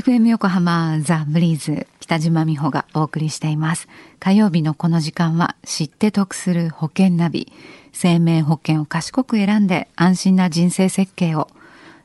FM 横浜ザ・ブリーズ北島美穂がお送りしています。火曜日のこの時間は知って得する保険ナビ。生命保険を賢く選んで安心な人生設計を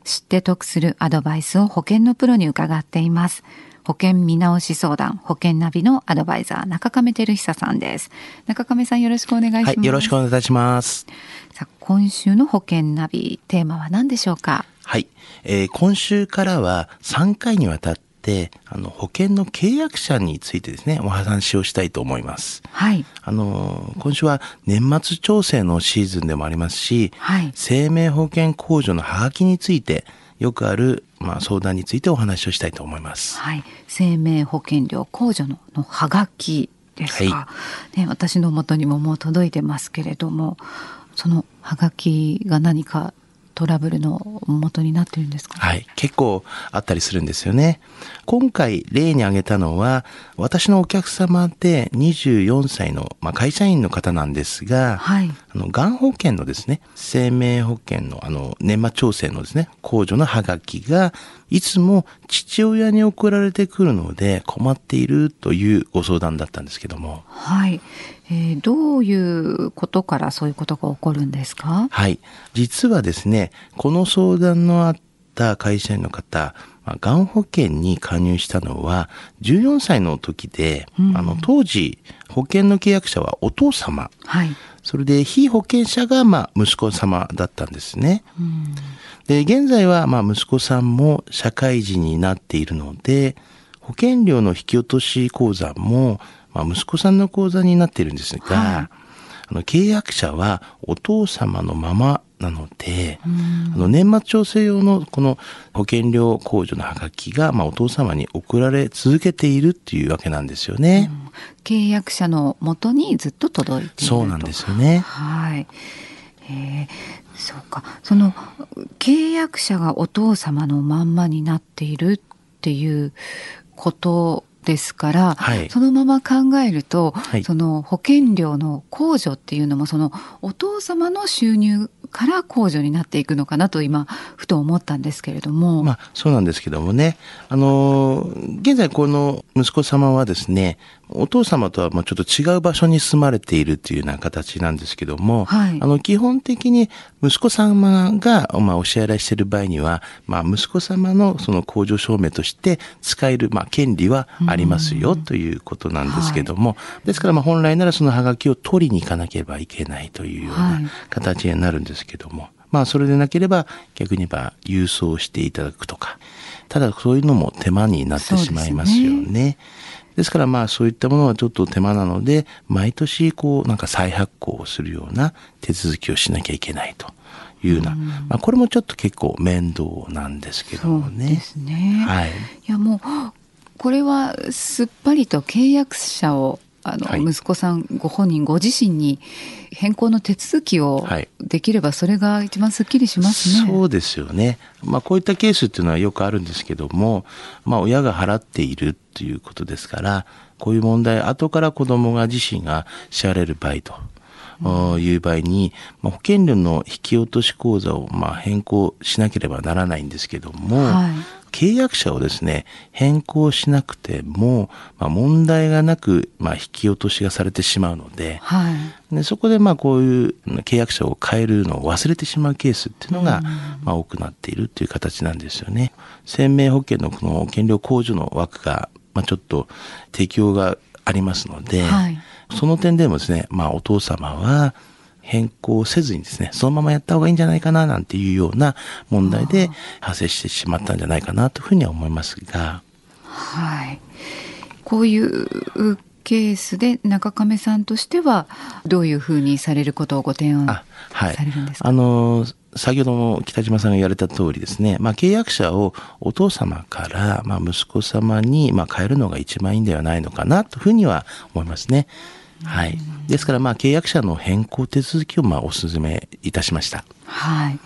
知って得するアドバイスを保険のプロに伺っています。保険見直し相談保険ナビのアドバイザー中亀照久さんです中亀さんよろしくお願いします、はい、よろしくお願いいたしますさあ今週の保険ナビテーマは何でしょうか？はい、えー、今週からは3回にわたってあの保険の契約者についてですねお話をしたいと思います。はい。あの今週は年末調整のシーズンでもありますし、はい、生命保険控除のハガキについてよくある、まあ、相談についてお話をしたいと思います。はい、生命保険料控除ののハガキですか、はい、ね、私の元にももう届いてますけれどもそのハガキが何かトラブルの元になってるんですか、はい。結構あったりするんですよね。今回例に挙げたのは、私のお客様で24歳の、まあ、会社員の方なんですが、はい、あの、がん保険のですね、生命保険のあの、年末調整のですね、控除のハガキが、いつも父親に送られてくるので困っているというご相談だったんですけども。はい。えー、どういうことからそういうことが起こるんですか？はい。実はですね、この相談のあった会社員の方、まあ、がん保険に加入したのは14歳の時で、うん、あの当時保険の契約者はお父様、はい、それで被保険者がまあ息子様だったんですね。うん、で現在はまあ息子さんも社会人になっているので保険料の引き落とし口座もまあ、息子さんの口座になっているんですが、はい、あの契約者はお父様のままなので、あの年末調整用のこの保険料控除のハガキが、まあ、お父様に送られ続けているっていうわけなんですよね。うん、契約者のもとにずっと届いているそうなんですよね。はい。えー、そうか。その契約者がお父様のまんまになっているっていうことですから、はい、そのまま考えると、はい、その保険料の控除っていうのもそのお父様の収入から控除になっていくのかなと今ふと思ったんですけれども。まあそうなんですけどもね。あの現在この息子様はですね、お父様とはまあちょっと違う場所に住まれているというような形なんですけども、はい、あの基本的に息子様がまあお支払いしている場合には、まあ息子様のその控除証明として使えるまあ権利はありますよということなんですけども、はい、ですからまあ本来ならそのハガキを取りに行かなければいけないというような形になるんですけども、まあそれでなければ逆に言えば郵送していただくとか、ただそういうのも手間になってしまいますよね。ですからまあそういったものはちょっと手間なので、毎年こうなんか再発行をするような手続きをしなきゃいけないと。いうような、うん、まあ、これもちょっと結構面倒なんですけどもね。ですね。はい。いやもうこれはすっぱりと契約者をあの、はい、息子さんご本人ご自身に変更の手続きをできればそれが一番すっきりしますね。そうですよね。まあこういったケースっていうのはよくあるんですけども、まあ親が払っているということですから、こういう問題後から子供が自身が支払える場合と。いう場合に、まあ、保険料の引き落とし口座をまあ変更しなければならないんですけども、はい、契約者をですね、変更しなくても、まあ、問題がなく、まあ、引き落としがされてしまうので、はい、でそこでまあこういう契約者を変えるのを忘れてしまうケースっていうのが、まあ、多くなっているっていう形なんですよね。生命保険のこの保険料控除の枠が、まあ、ちょっと適用がありますので、はい、その点でもですね、まあ、お父様は、変更せずにですね、そのままやった方がいいんじゃないかななんていうような問題で発生してしまったんじゃないかなというふうには思いますが。はい。こういうケースで中亀さんとしてはどういうふうにされることをご提案されるんですか、はい、あの先ほども北島さんが言われた通りですね、まあ、契約者をお父様から、まあ、息子様に、まあ、変えるのが一番いいんではないのかなというふうには思いますね。はい。ですから、まあ、契約者の変更手続きを、まあ、お勧めいたしました。はい。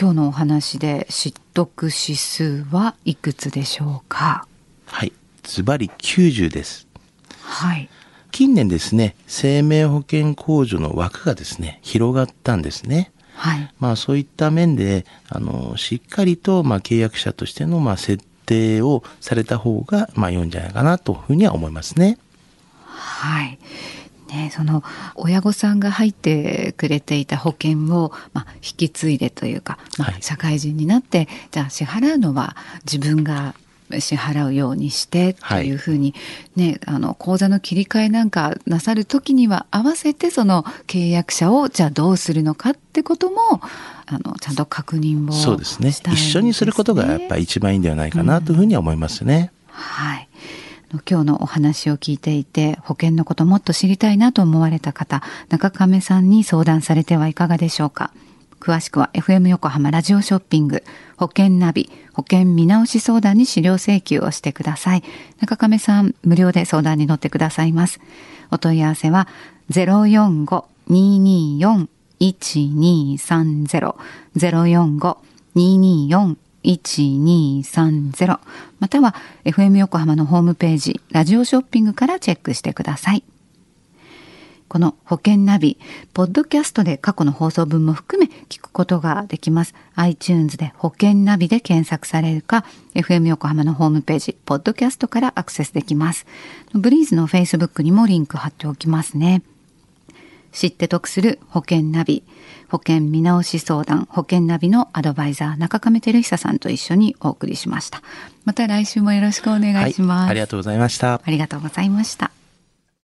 今日のお話で、知得指数はいくつでしょうか？はい。ズバリ90です。はい。近年ですね、生命保険控除の枠がですね、広がったんですね。はい。まあ、そういった面で、あの、しっかりと、まあ、契約者としての、まあ、設定をされた方が、まあ、良いんじゃないかなというふうには思いますね。はい。ね、その親御さんが入ってくれていた保険を、まあ、引き継いでというか、まあ、社会人になって、はい、じゃあ支払うのは自分が支払うようにしてとい。うふうに、はい、ね、あの口座の切り替えなんかなさる時には合わせてその契約者をじゃあどうするのかってこともあのちゃんと確認をそうですね、ね、一緒にすることがやっぱり一番いいんではないかなというふうには思いますね。うん、はい今日のお話を聞いていて保険のこともっと知りたいなと思われた方中亀さんに相談されてはいかがでしょうか？詳しくは FM 横浜ラジオショッピング保険ナビ保険見直し相談に資料請求をしてください。中亀さん無料で相談に乗ってくださいます。お問い合わせは045-224-1230 045-224 1230または FM 横浜のホームページラジオショッピングからチェックしてください。この保険ナビ、ポッドキャストで過去の放送分も含め聞くことができます。iTunes で保険ナビで検索されるか、FM 横浜のホームページ、ポッドキャストからアクセスできます。ブリーズの Facebook にもリンク貼っておきますね。知って得する保険ナビ。保険見直し相談保険ナビのアドバイザー中亀照久さんと一緒にお送りしました。また来週もよろしくお願いします、はい、ありがとうございました。ありがとうございました